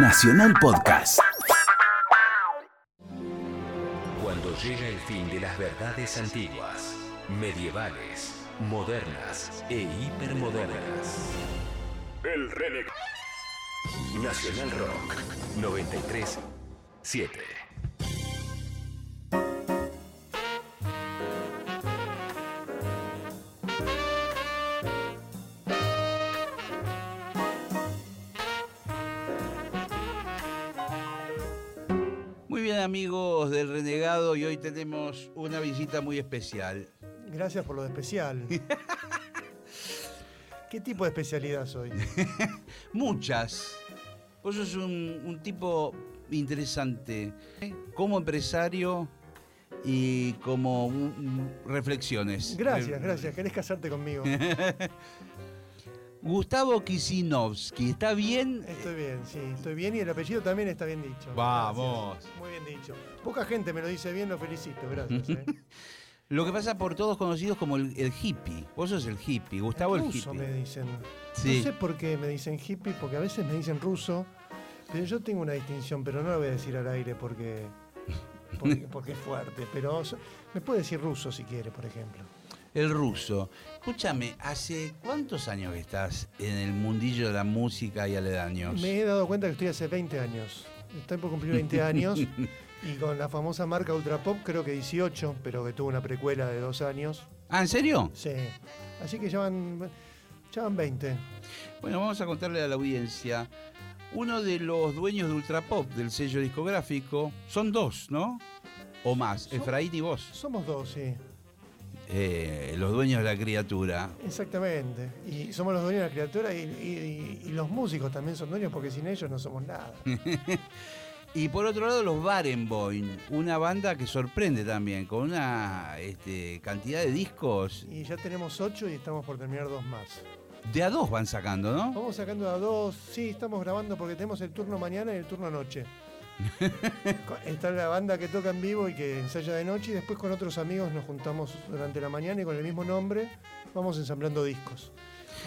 Nacional Podcast. Cuando llega el fin de las verdades antiguas, medievales, modernas e hipermodernas. El Renegado. Nacional Rock 93 7. Tenemos una visita muy especial. Gracias por lo de especial. ¿Qué tipo de especialidad soy? Muchas. Vos sos un, un tipo interesante ¿eh? como empresario y como reflexiones. Gracias, gracias. ¿Querés casarte conmigo? Gustavo Kisinovsky, ¿está bien? Estoy bien, sí, estoy bien y el apellido también está bien dicho. Vamos. Gracias. Muy bien dicho. Poca gente me lo dice bien, lo felicito, gracias. ¿eh? Lo que pasa por todos conocidos como el, el hippie. Vos sos el hippie, Gustavo el, ruso hippie. me dicen. Sí. No sé por qué me dicen hippie, porque a veces me dicen ruso, pero yo tengo una distinción, pero no la voy a decir al aire porque, porque, porque es fuerte. Pero me puede decir ruso si quiere, por ejemplo. El ruso. Escúchame, ¿hace cuántos años que estás en el mundillo de la música y aledaños? Me he dado cuenta que estoy hace 20 años. Estoy por cumplir 20 años y con la famosa marca Ultra Pop creo que 18, pero que tuvo una precuela de dos años. ¿Ah, en serio? Sí. Así que ya van, ya van 20. Bueno, vamos a contarle a la audiencia. Uno de los dueños de Ultrapop, del sello discográfico, son dos, ¿no? O más, Efraín y vos, Somos dos, sí. Eh, los dueños de la criatura. Exactamente. Y somos los dueños de la criatura y, y- y los músicos también son dueños porque sin ellos no somos nada. Y por otro lado, los Barenboim, una banda que sorprende también, con una este, cantidad de discos. Y ya tenemos 8 y estamos por terminar dos más. De a dos van sacando, ¿no? Vamos sacando a dos. Sí, estamos grabando porque tenemos el turno mañana y el turno noche. Está la banda que toca en vivo y que ensaya de noche y después con otros amigos nos juntamos durante la mañana y con el mismo nombre vamos ensamblando discos.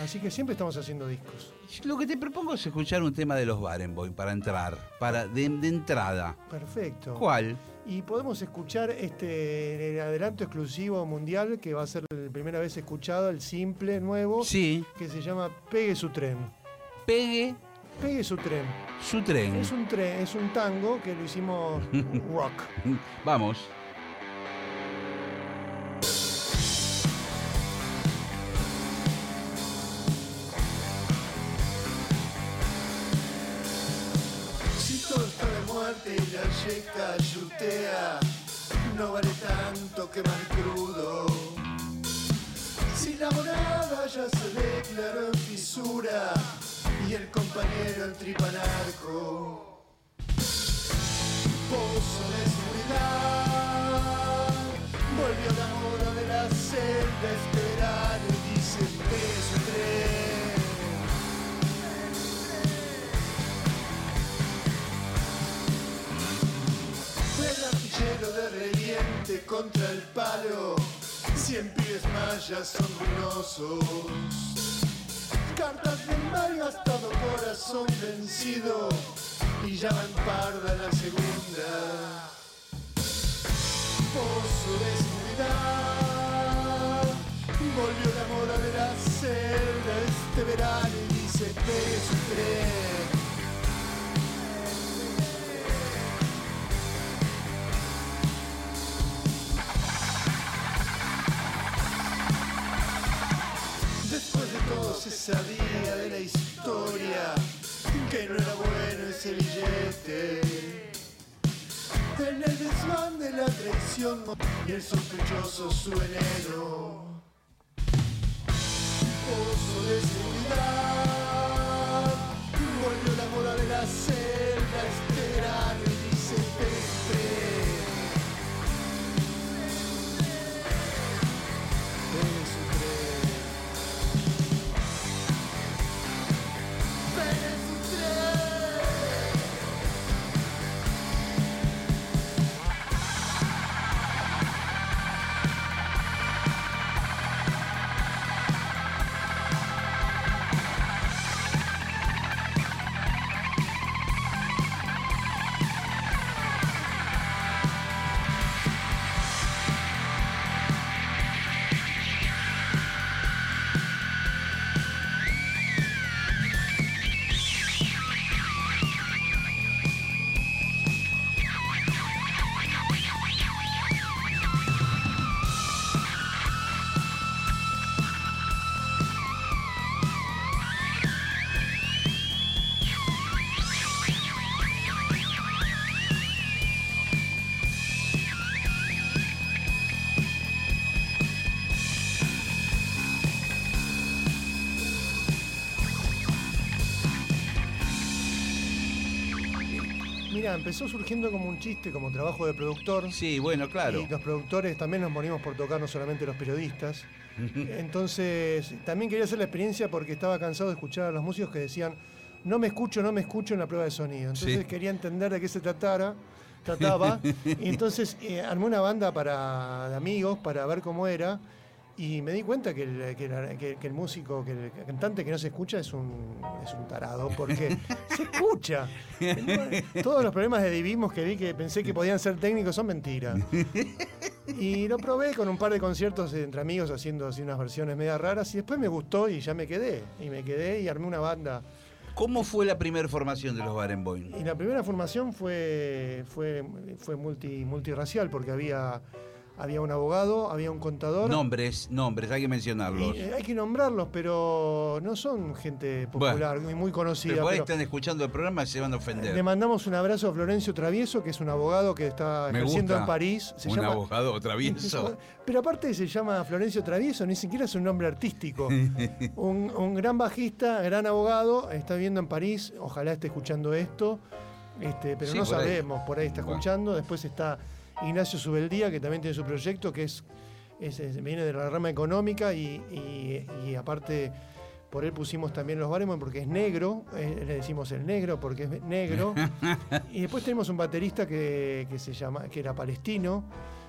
Así que siempre estamos haciendo discos. Lo que te propongo es escuchar un tema de los Barenboim para entrar, para de, de entrada. Perfecto. ¿Cuál? Y podemos escuchar este el adelanto exclusivo mundial que va a ser la primera vez escuchado, el simple nuevo, Sí, que se llama Pegue su tren. pegue Pegue su tren. su tren. Es un tren, es un tango que lo hicimos rock. Vamos. Si todo está de muerte y la yeca yutea, no vale tanto quemar crudo. Si la morada ya se declaró en fisura y el compañero en tripanarco. Pozo de seguridad, volvió la moda de la celda este verano y dice peso tren. El artillero de reliente contra el palo. Cien pibes mayas son ruinosos. Cartas del mal gastado, corazón vencido. Y ya va en parda la segunda. Pozo de seguridad. Volvió la moda de la celda este verano y dice pegue su tren. Sabía de la historia que no era bueno ese billete. En el desván de la traición y el sospechoso su veneno. Pozo de seguridad. Volvió la moda de la celda Mira, empezó surgiendo como un chiste, como trabajo de productor. Sí, bueno, claro. Y los productores también nos morimos por tocar, no solamente los periodistas. Entonces, también quería hacer la experiencia porque estaba cansado de escuchar a los músicos que decían, no me escucho, no me escucho en la prueba de sonido. Entonces Sí. quería entender de qué se tratara, trataba. y entonces eh, armé una banda para, de amigos para ver cómo era. Y me di cuenta que el, que la- que- que el músico, que el cantante que no se escucha es un, es un tarado, porque se escucha. Todos los problemas de divismos que vi que pensé que podían ser técnicos son mentiras. Y lo probé con un par de conciertos entre amigos haciendo así unas versiones media raras y después me gustó y ya me quedé. Y me quedé y armé una banda. ¿Cómo fue la primera formación de los Barenboim? Y la primera formación fue, fue, fue multi, multirracial porque había, había un abogado, había un contador. Nombres, nombres, hay que mencionarlos. Y, eh, hay que nombrarlos, pero no son gente popular y muy conocida. Pero por ahí pero- están escuchando el programa y se van a ofender. Le mandamos un abrazo a Florencio Travieso, que es un abogado que está ejerciendo en París. Se un llama, abogado travieso. Pero aparte se llama Florencio Travieso, ni siquiera es un nombre artístico. un, un gran bajista, gran abogado, está viviendo en París, ojalá esté escuchando esto, este, pero Sí, no por ahí. sabemos, por ahí está Bueno. escuchando. Después está Ignacio Subeldía, que también tiene su proyecto, que es, es- es- viene de la rama económica y, y- y aparte por él pusimos también los Baremon porque es negro, eh, le decimos el negro porque es negro. y después tenemos un baterista que, que se llama, que era palestino.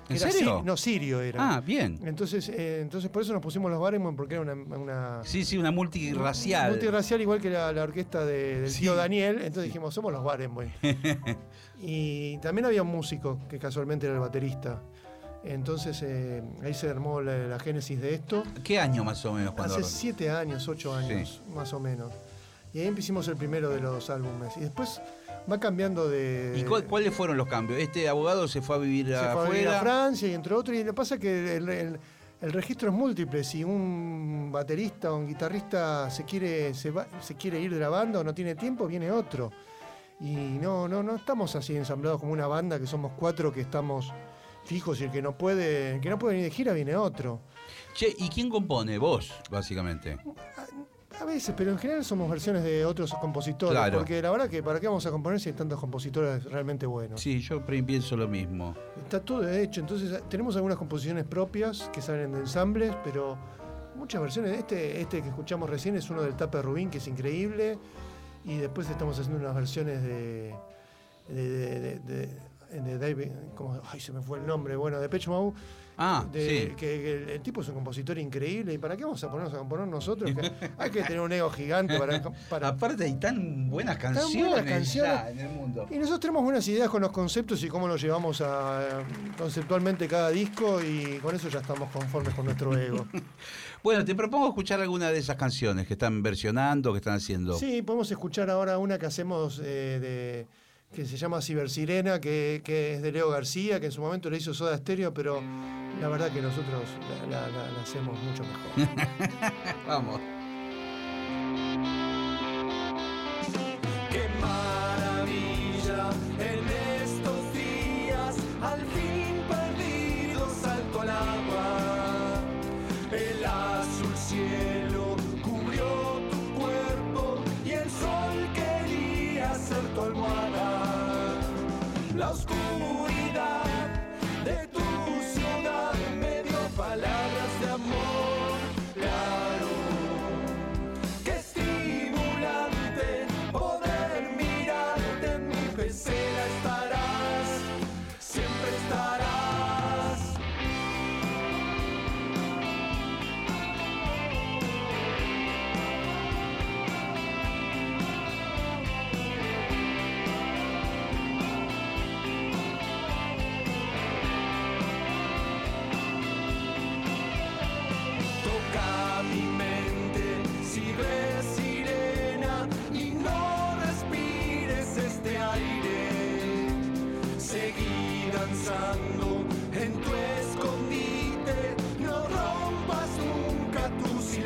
¿En era serio? si- no, sirio era. Ah, bien. Entonces, eh, entonces por eso nos pusimos los Baremon porque era una, una Sí, sí, una multirracial. multirracial igual que la, la orquesta de- del Sí. tío Daniel. Entonces dijimos, somos los Barenboim. y también había un músico que casualmente era el baterista. Entonces eh, ahí se armó la, la génesis de esto. ¿Qué año más o menos cuando Hace siete años, ocho años, más o menos. Y ahí hicimos el primero de los álbumes. Y después va cambiando de. ¿Y cuál- cuáles fueron los cambios? ¿Este abogado se fue a vivir se fue a vivir a Francia y entre otros. Y lo que pasa es que el, el- el registro es múltiple. Si un baterista o un guitarrista se quiere, se, va- se quiere ir de la banda o no tiene tiempo, viene otro. Y no, no, no estamos así ensamblados como una banda que somos cuatro que estamos fijos y el que no puede, el que no puede venir de gira viene otro. Che, ¿y quién compone? Vos, básicamente. A veces, pero en general somos versiones de otros compositores. Claro. Porque la verdad que para qué vamos a componer si hay tantos compositores realmente buenos. Sí, yo pienso lo mismo. Está todo hecho, entonces tenemos algunas composiciones propias que salen de ensambles, pero muchas versiones. Este, este que escuchamos recién es uno del Tape Rubín, que es increíble. Y después estamos haciendo unas versiones de. de, de, de- de- de David. ¿cómo? ay, se me fue el nombre. Bueno, de Pech Mode. Ah, de- sí. que, que el, tipo es un compositor increíble. ¿Y para qué vamos a ponernos a componer nosotros? Que hay que tener un ego gigante para. para Aparte hay tan buenas canciones, buenas canciones. ya en el mundo. y nosotros tenemos buenas ideas con los conceptos y cómo los llevamos a, conceptualmente cada disco y con eso ya estamos conformes con nuestro ego. Bueno, te propongo escuchar alguna de esas canciones que están versionando, que están haciendo. Sí, podemos escuchar ahora una que hacemos eh, de que se llama Cibersirena, que, que es de Leo García, que en su momento le hizo Soda Stereo, pero la verdad que nosotros la, hacemos mucho mejor. Vamos.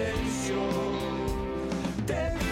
silencio. Te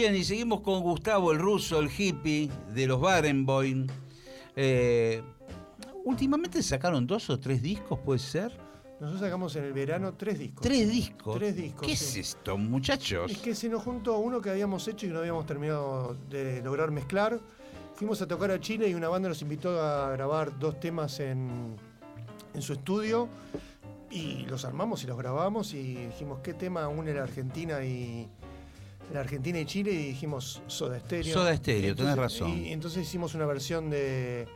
Bien, y seguimos con Gustavo, el ruso, el hippie de los Barenboim. Eh, últimamente sacaron dos o tres discos, ¿puede ser? Nosotros sacamos en el verano tres discos. Tres discos. Tres discos, ¿Qué sí. es esto, muchachos? Es que se nos juntó uno que habíamos hecho y no habíamos terminado de lograr mezclar. Fuimos a tocar a Chile y una banda nos invitó a grabar dos temas en, en su estudio y los armamos y los grabamos y dijimos qué tema une la Argentina y la Argentina y Chile y dijimos Soda Stereo. Soda Stereo, tenés Entonces- razón. Y entonces hicimos una versión de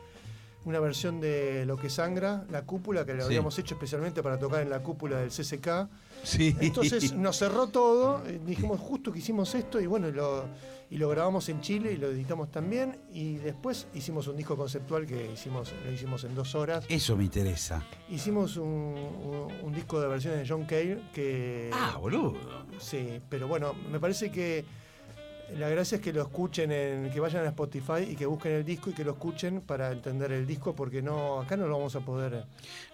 una versión de Lo que sangra, la cúpula que lo Sí. habíamos hecho especialmente para tocar en la cúpula del CCK. Sí. Entonces nos cerró todo, eh, dijimos justo que hicimos esto y bueno, y lo, y lo grabamos en Chile y lo editamos también y después hicimos un disco conceptual que hicimos, lo hicimos en dos horas. Eso me interesa. Hicimos un, un- un disco de versiones de John Cale que... Ah, boludo. Sí, pero bueno, me parece que la gracia es que lo escuchen, en, que vayan a Spotify y que busquen el disco y que lo escuchen para entender el disco porque no acá no lo vamos a poder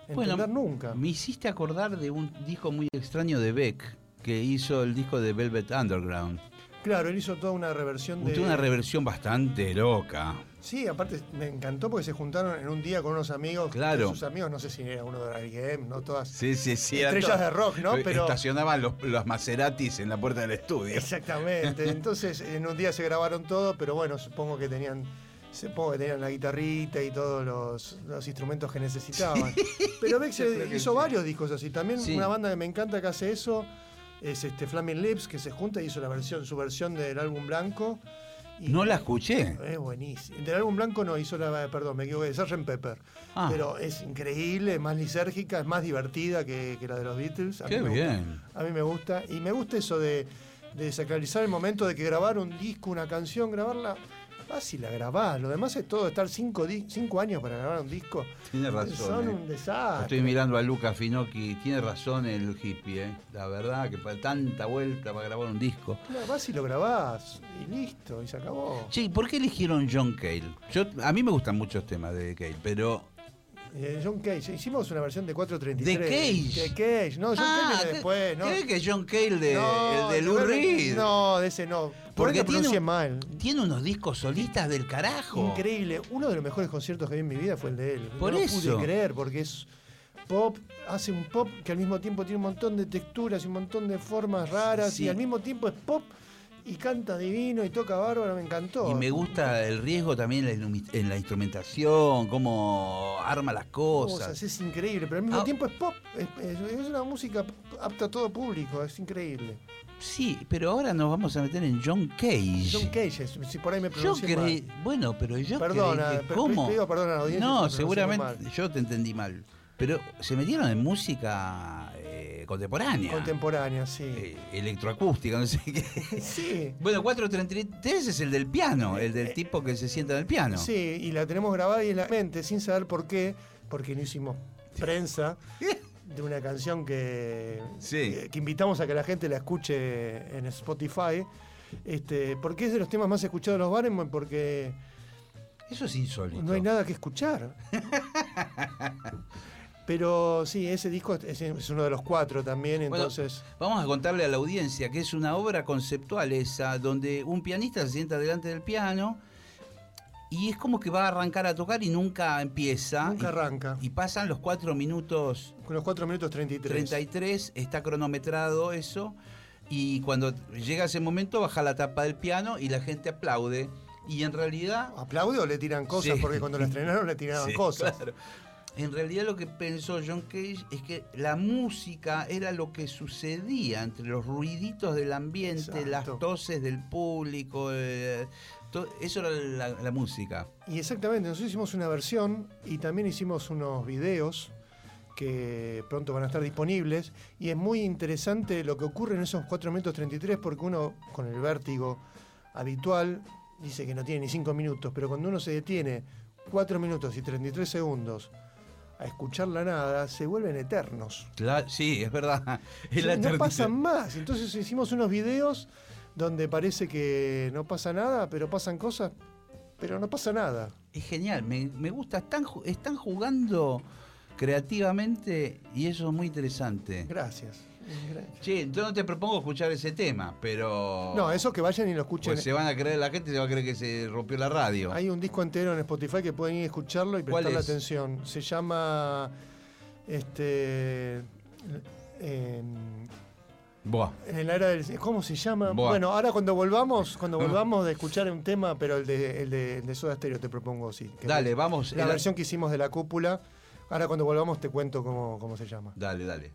entender Bueno, nunca. Me hiciste acordar de un disco muy extraño de Beck, que hizo el disco de Velvet Underground. Claro, él hizo toda una reversión de... Una reversión bastante loca. Sí, aparte me encantó porque se juntaron en un día con unos amigos. Claro. Sus amigos, no sé si era uno de IBM, no todas. Sí, sí, sí. Estrellas todo- de rock, ¿no? Pero- Estacionaban los, los Maseratis en la puerta del estudio. Exactamente. Entonces, en un día se grabaron todo, pero bueno, supongo que tenían. Supongo que tenían la guitarrita y todos los, los instrumentos que necesitaban. Pero Beck hizo varios discos así. También Sí. una banda que me encanta que hace eso es este Flaming Lips, que se junta y hizo la versión, su versión del álbum blanco. Y No la escuché. Es buenísimo. Del álbum blanco no hizo la, perdón, me equivoqué, Sgt. Pepper. Ah. Pero es increíble, es más lisérgica, es más divertida que, que la de los Beatles. A mí Qué gusta. bien. A mí me gusta. Y me gusta eso de, de sacralizar el momento de que grabar un disco, una canción, grabarla. Vas y la grabás. Lo demás es todo estar cinco, cinco años para grabar un disco. Tiene razón. Son eh. un desastre. Estoy mirando a Luca Finocchi. Tiene razón el hippie, ¿eh? La verdad que para tanta vuelta para grabar un disco. Claro, vas y lo grabás. Y listo, y se acabó. Che, ¿por qué eligieron John Cale? Yo, a mí me gustan muchos temas de Cale, pero Eh, John Cage. Hicimos una versión de 433. ¿De Cage? De Cage. No, John Ah, Cage viene ¿qué- después, ¿no? ¿Cree que John Cale de, No, el de Lou Reed? No, de ese no. Porque Porque tiene mal. Tiene unos discos solistas del carajo. Increíble. Uno de los mejores conciertos que vi en mi vida fue el de él. Por no eso. pude creer, porque es pop, hace un pop que al mismo tiempo tiene un montón de texturas y un montón de formas raras Sí. y al mismo tiempo es pop y canta divino y toca bárbaro, me encantó. Y me gusta el riesgo también en la, instrumentación, cómo arma las cosas. Cosas, es increíble, pero al mismo Ah. tiempo es pop, es, una música apta a todo público, es increíble. Sí, pero ahora nos vamos a meter en John Cage. John Cage, si por ahí me Yo creí, mal. bueno, pero yo Perdona, creí que ¿cómo? pido perdón a la audiencia si me no, seguramente mal. yo te entendí mal. Pero se metieron en música eh, contemporánea. Contemporánea, sí. eh, electroacústica, no sé qué. Sí. Bueno, 433 es el del piano, el del Eh, tipo que se sienta en el piano. Sí, y la tenemos grabada y en la mente, sin saber por qué, porque no hicimos prensa de una canción que, Sí. que, que invitamos a que la gente la escuche en Spotify. Este, porque es de los temas más escuchados de los Barenboim, porque Eso es insólito. no hay nada que escuchar. Pero sí, ese disco es, es uno de los cuatro también, Bueno, entonces... Vamos a contarle a la audiencia que es una obra conceptual esa, donde un pianista se sienta delante del piano y es como que va a arrancar a tocar y nunca empieza. Nunca y, arranca. Y pasan los 4 minutos Con los 4 minutos 33. 33, está cronometrado eso, y cuando llega ese momento baja la tapa del piano y la gente aplaude. Y en realidad ¿Aplaude o le tiran cosas? Sí. Porque cuando la estrenaron le tiraban Sí, cosas. claro. En realidad lo que pensó John Cage es que la música era lo que sucedía entre los ruiditos del ambiente, Exacto. las toses del público, eh, eso era la, la música. Y exactamente, nosotros hicimos una versión y también hicimos unos videos que pronto van a estar disponibles. Y es muy interesante lo que ocurre en esos 4 minutos 33 porque uno con el vértigo habitual dice que no tiene ni 5 minutos, pero cuando uno se detiene 4 minutos y 33 segundos a escuchar la nada, se vuelven eternos. Sí, es verdad. Es la no pasan más. Entonces hicimos unos videos donde parece que no pasa nada, pero pasan cosas, pero no pasa nada. Es genial, me, me gusta. Están, están jugando creativamente y eso es muy interesante. Gracias. Che, entonces no te propongo escuchar ese tema, pero. No, eso que vayan y lo escuchen. Pues se van a creer, la gente se va a creer que se rompió la radio. Hay un disco entero en Spotify que pueden ir a escucharlo y ¿Cuál prestarle es? atención. Se llama. Este. En, Buah. en la era del. ¿Cómo se llama? Buah. Bueno, ahora cuando volvamos, cuando volvamos de escuchar un tema, pero el de, el de, el de Soda Stereo te propongo, sí. que Dale, vamos. La versión que hicimos de la cúpula. Ahora cuando volvamos te cuento cómo, cómo se llama. Dale, dale.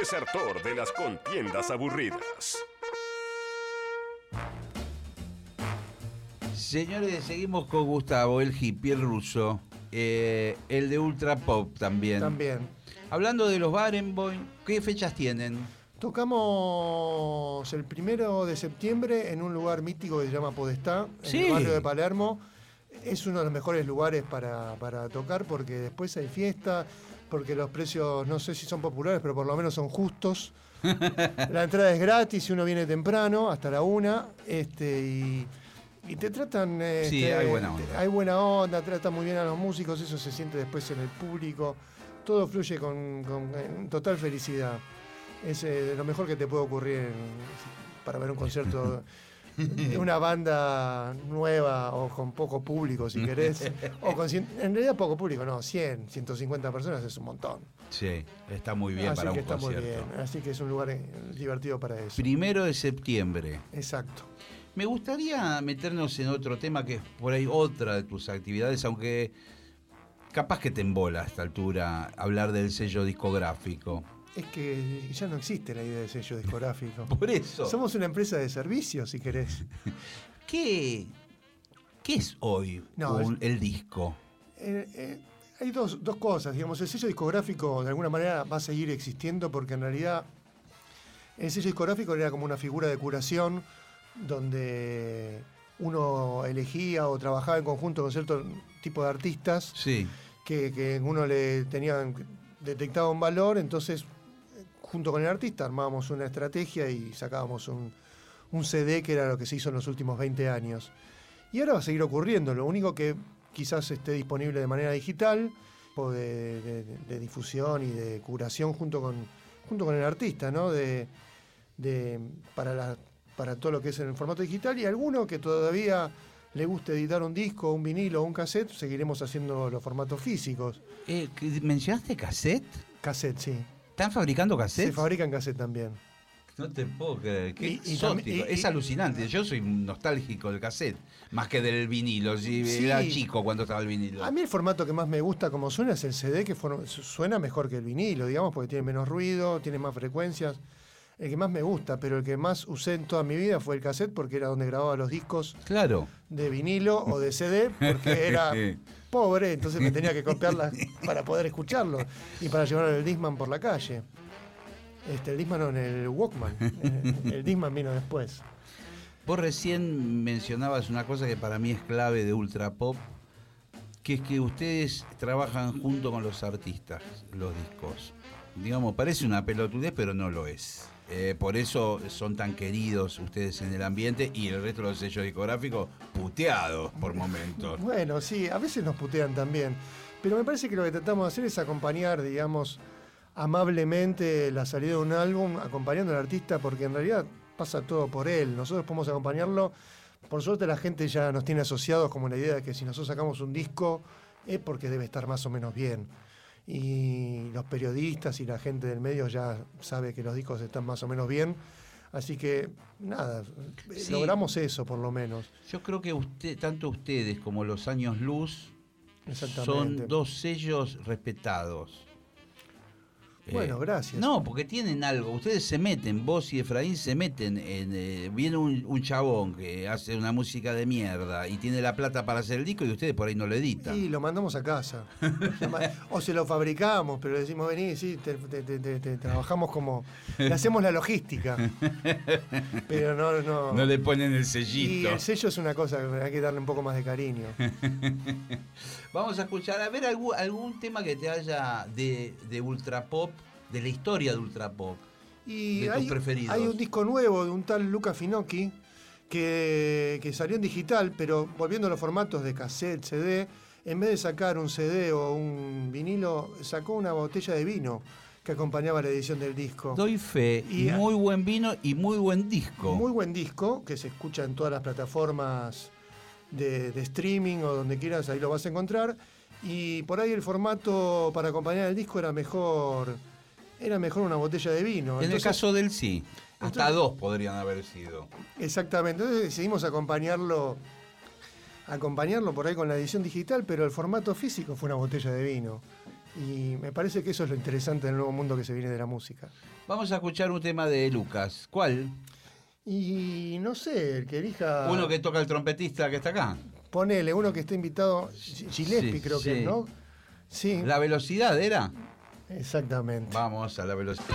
Desertor de las contiendas aburridas. Señores, seguimos con Gustavo, el hippie, el ruso, eh, el de Ultra Pop también. También. Hablando de los Barenboim, ¿qué fechas tienen? Tocamos el primero de septiembre en un lugar mítico que se llama Podestá, en Sí. el barrio de Palermo. Es uno de los mejores lugares para, para tocar porque después hay fiesta, porque los precios no sé si son populares, pero por lo menos son justos. la entrada es gratis y uno viene temprano, hasta la una, este, y, y te tratan... Sí, este, hay buena onda. Hay buena onda, tratan muy bien a los músicos, eso se siente después en el público. Todo fluye con, con- total felicidad. Es eh, lo mejor que te puede ocurrir en- para ver un concierto una banda nueva o con poco público, si querés. O con cien- en realidad poco público, no, 100, 150 personas es un montón. Sí, está muy bien Así para que un está muy concierto. bien. Así que es un lugar eh, divertido para eso. Primero de septiembre. Exacto. Me gustaría meternos en otro tema que es por ahí otra de tus actividades, aunque capaz que te embola a esta altura hablar del sello discográfico. Es que ya no existe la idea de sello discográfico. Por eso, Somos una empresa de servicios, si querés. ¿qué, qué es hoy No, un- el disco? Eh, eh, hay dos, dos cosas, digamos, el sello discográfico de alguna manera va a seguir existiendo porque en realidad el sello discográfico era como una figura de curación donde uno elegía o trabajaba en conjunto con cierto tipo de artistas Sí, que, que uno le tenía detectaba un valor, entonces junto con el artista armábamos una estrategia y sacábamos un, un CD que era lo que se hizo en los últimos 20 años. Y ahora va a seguir ocurriendo, lo único que quizás esté disponible de manera digital, o de, de- de difusión y de curación junto con, junto con el artista, ¿no? De, de- para, la- para todo lo que es en el formato digital y alguno que todavía le guste editar un disco, un vinilo o un cassette, seguiremos haciendo los formatos físicos. Eh, ¿que- ¿mencionaste cassette? Cassette, sí. ¿Están fabricando Se cassette? fabrican cassette también. No te puedo creer, qué Y- y exótico. también- y- es alucinante. Yo soy nostálgico del cassette, más que del vinilo. Sí, Sí. Era chico cuando estaba el vinilo. A mí el formato que más me gusta como suena es el CD, que suena mejor que el vinilo, digamos, porque tiene menos ruido, tiene más frecuencias. El que más me gusta, pero el que más usé en toda mi vida fue el cassette, porque era donde grababa los discos Claro. de vinilo o de CD, porque era pobre, entonces me tenía que copiarlas para poder escucharlo y para llevar el Disman por la calle. Este, el Disman no, en el Walkman. El, el Disman vino después. Vos recién mencionabas una cosa que para mí es clave de Ultra Pop, que es que ustedes trabajan junto con los artistas, los discos. Digamos, parece una pelotudez, pero no lo es. Eh, por eso son tan queridos ustedes en el ambiente y el resto de los sellos discográficos puteados por momentos. Bueno, sí, a veces nos putean también. Pero me parece que lo que tratamos de hacer es acompañar, digamos, amablemente la salida de un álbum, acompañando al artista, porque en realidad pasa todo por él. Nosotros podemos acompañarlo. Por suerte la gente ya nos tiene asociados como la idea de que si nosotros sacamos un disco es porque debe estar más o menos bien. Y los periodistas y la gente del medio ya sabe que los discos están más o menos bien. Así que, nada, Sí. logramos eso por lo menos. Yo creo que usted, tanto ustedes como los años luz son dos sellos respetados. Bueno, Eh, gracias. No, porque tienen algo. Ustedes se meten, vos y Efraín se meten en. eh, viene un, un chabón que hace una música de mierda y tiene la plata para hacer el disco y ustedes por ahí no lo editan. Y lo mandamos a casa. o se lo fabricamos, pero le decimos, vení, sí, te, te- te- te- te- trabajamos como. Le hacemos la logística. Pero no, no. No le ponen el y sellito. el sello es una cosa que hay que darle un poco más de cariño. Vamos a escuchar, a ver algún, algún tema que te haya de, de Ultra Pop, de la historia de Ultra Pop. Y De tus hay, preferidos. hay un disco nuevo de un tal Luca Finocchi que, que salió en digital, pero volviendo a los formatos de cassette, CD, en vez de sacar un CD o un vinilo, sacó una botella de vino que acompañaba la edición del disco. Doy fe, Y- muy buen vino y muy buen disco. Muy buen disco, que se escucha en todas las plataformas de, de streaming o donde quieras, ahí lo vas a encontrar. Y por ahí el formato para acompañar el disco era mejor, era mejor una botella de vino. en el caso del sí, hasta entonces- dos podrían haber sido. Exactamente, entonces decidimos acompañarlo, acompañarlo por ahí con la edición digital, pero el formato físico fue una botella de vino. Y me parece que eso es lo interesante del nuevo mundo que se viene de la música. Vamos a escuchar un tema de Lucas. ¿Cuál? Y no sé, el que elija. Uno que toca el trompetista que está acá. Ponele, uno que está invitado, Gillespie Sí, creo que sí. es, ¿no? Sí, La velocidad era. exactamente. Vamos a la velocidad.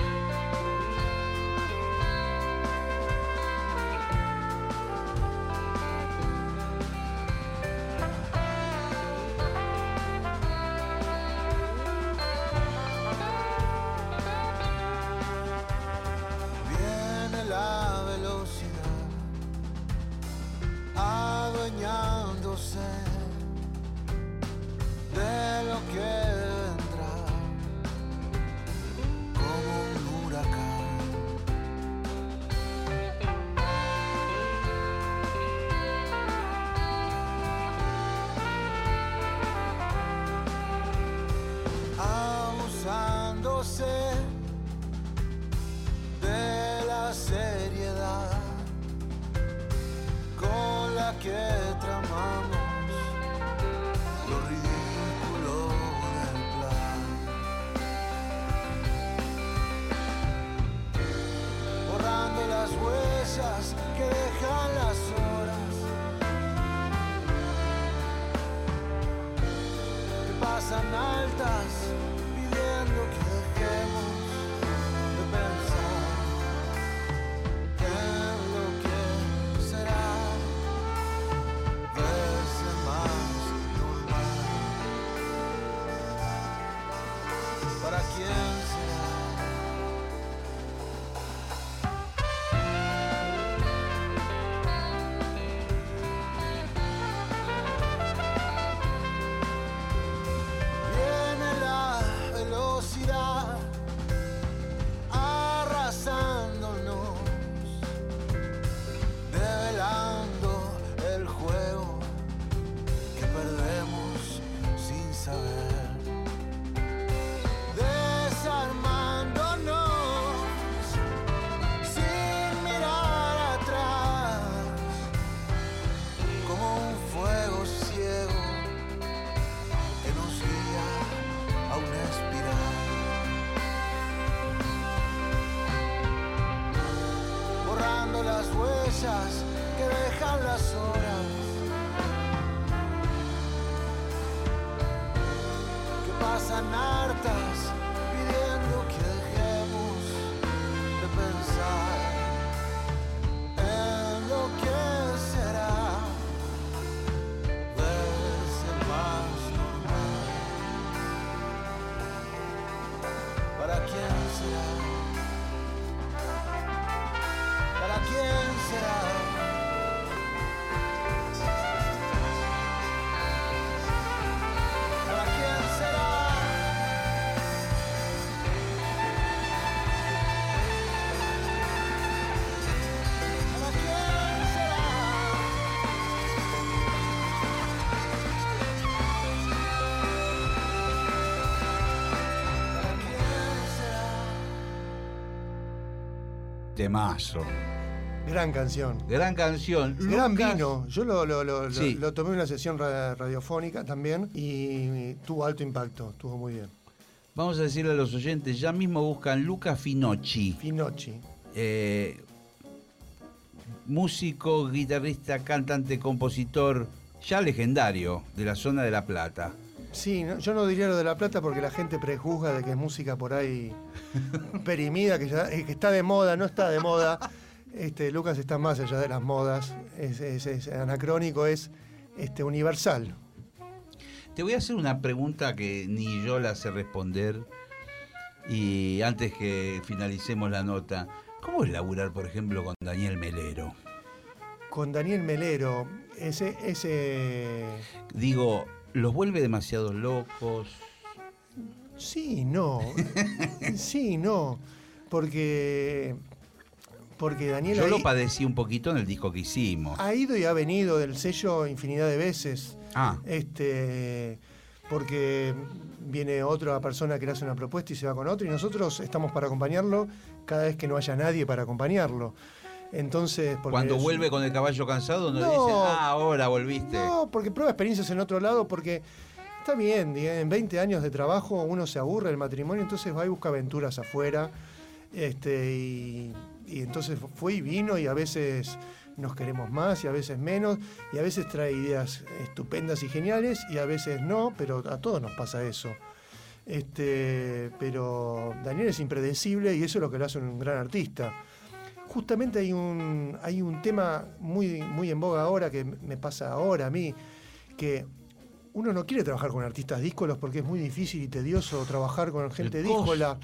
Temazo. Gran canción. Gran canción. Gran Lucas- vino. Yo lo, lo- lo- lo- Sí. lo tomé en una sesión ra- radiofónica también y tuvo alto impacto. Estuvo muy bien. Vamos a decirle a los oyentes, ya mismo buscan Luca Finocchi. Finocchi. eh, músico, guitarrista, cantante, compositor, ya legendario de la zona de La Plata. Sí, no- yo no diría lo de La Plata porque la gente prejuzga de que es música por ahí perimida, que, ya- eh, que está de moda, no está de moda. Este, Lucas está más allá de las modas, es, es- es anacrónico, es este, universal. Te voy a hacer una pregunta que ni yo la sé responder. Y antes que finalicemos la nota, ¿cómo es laburar, por ejemplo, con Daniel Melero? Con Daniel Melero, ese, ese Digo, ¿los vuelve demasiado locos? Sí, no. sí, no. Porque. Porque Daniel Yo lo padecí un poquito en el disco que hicimos. ha ido y ha venido del sello infinidad de veces. Ah, Este. Porque viene otra persona que le hace una propuesta y se va con otro, y nosotros estamos para acompañarlo cada vez que no haya nadie para acompañarlo. Entonces, porque cuando vuelve con el caballo cansado, no, No. dice, ah, ahora volviste. No, porque prueba experiencias en otro lado, porque está bien, en 20 años de trabajo uno se aburre del matrimonio, entonces va y busca aventuras afuera. Este, y, y entonces fue y vino y a veces nos queremos más y a veces menos, y a veces trae ideas estupendas y geniales y a veces no, pero a todos nos pasa eso. Este, pero Daniel es impredecible y eso es lo que lo hace un gran artista. Justamente hay un, hay un tema muy, muy en boga ahora que me pasa ahora a mí, que uno no quiere trabajar con artistas díscolos porque es muy difícil y tedioso trabajar con gente el díscola.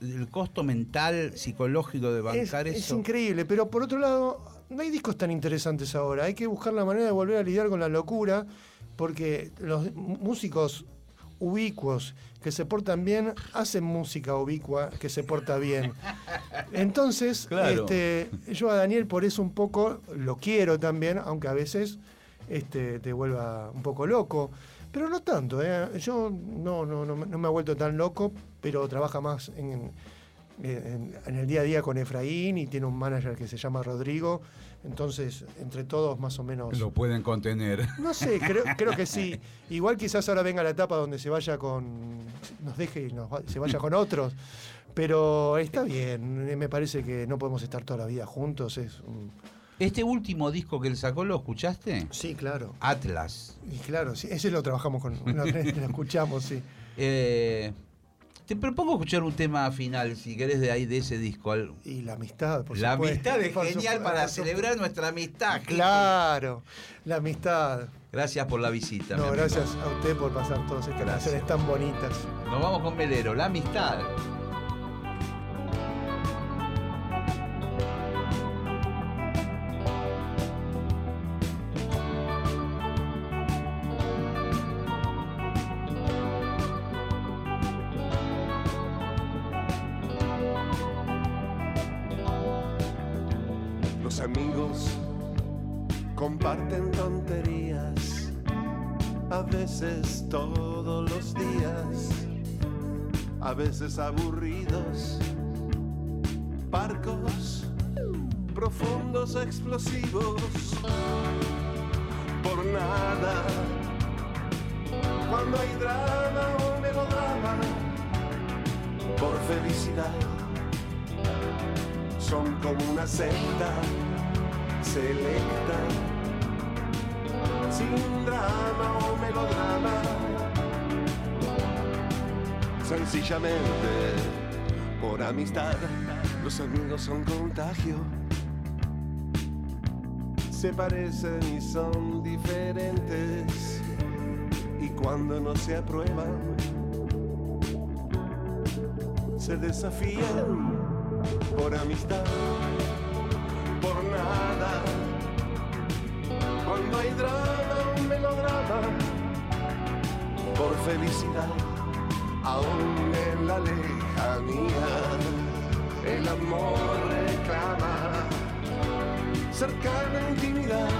el costo mental, psicológico de Es, bancar es eso. increíble, pero por otro lado, no hay discos tan interesantes ahora. Hay que buscar la manera de volver a lidiar con la locura, porque los músicos ubicuos que se portan bien hacen música ubicua que se porta bien. Entonces, Claro. este, yo a Daniel por eso un poco lo quiero también, aunque a veces este, te vuelva un poco loco. Pero no tanto, ¿eh? yo no, no, no, me- no me ha vuelto tan loco, pero trabaja más en, en, en el día a día con Efraín y tiene un manager que se llama Rodrigo. Entonces, entre todos más o menos... Lo pueden contener. No sé, creo, creo que sí. Igual quizás ahora venga la etapa donde se vaya con. nos deje y nos se vaya con otros. Pero está bien. Me parece que no podemos estar toda la vida juntos. Es un- Este último disco que él sacó, ¿lo escuchaste? Sí, claro. Atlas. Y claro, sí, ese lo trabajamos con. Lo, lo escuchamos, sí. Eh, te propongo escuchar un tema final, si querés, de ahí, de ese disco. Y la amistad, por la supuesto. amistad es Por genial supuesto, para celebrar nuestra amistad. Claro, la amistad. Gracias por la visita. No, gracias a usted por pasar todas estas Gracias. canciones tan bonitas. Nos vamos con Melero, la amistad. Amigos comparten tonterías, a veces todos los días, a veces aburridos, parcos, profundos, explosivos, por nada. Cuando hay drama o melodrama, por felicidad son como una secta selecta, sin drama o melodrama, sencillamente por amistad. Los amigos son contagio, se parecen y son diferentes, y cuando no se aprueban, se desafían por amistad, por nada. Cuando hay drama, un melodrama, por felicidad, aún en la lejanía, el amor reclama cercana intimidad.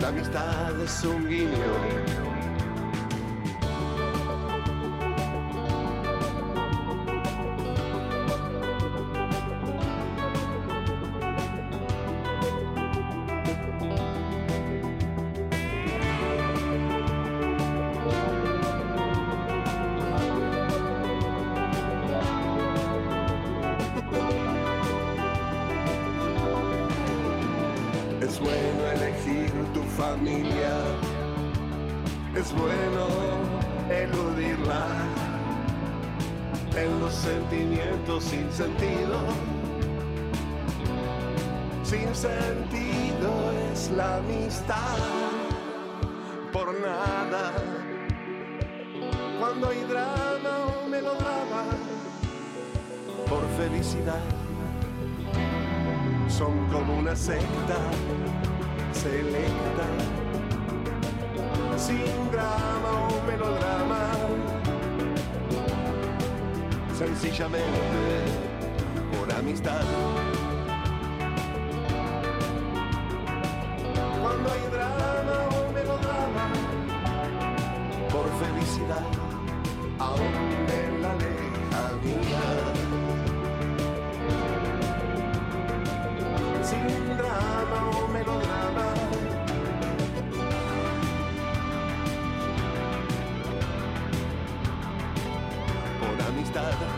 La amistad es un guiño por felicidad son como una secta selecta, sin drama o melodrama, sencillamente por amistad. 있다.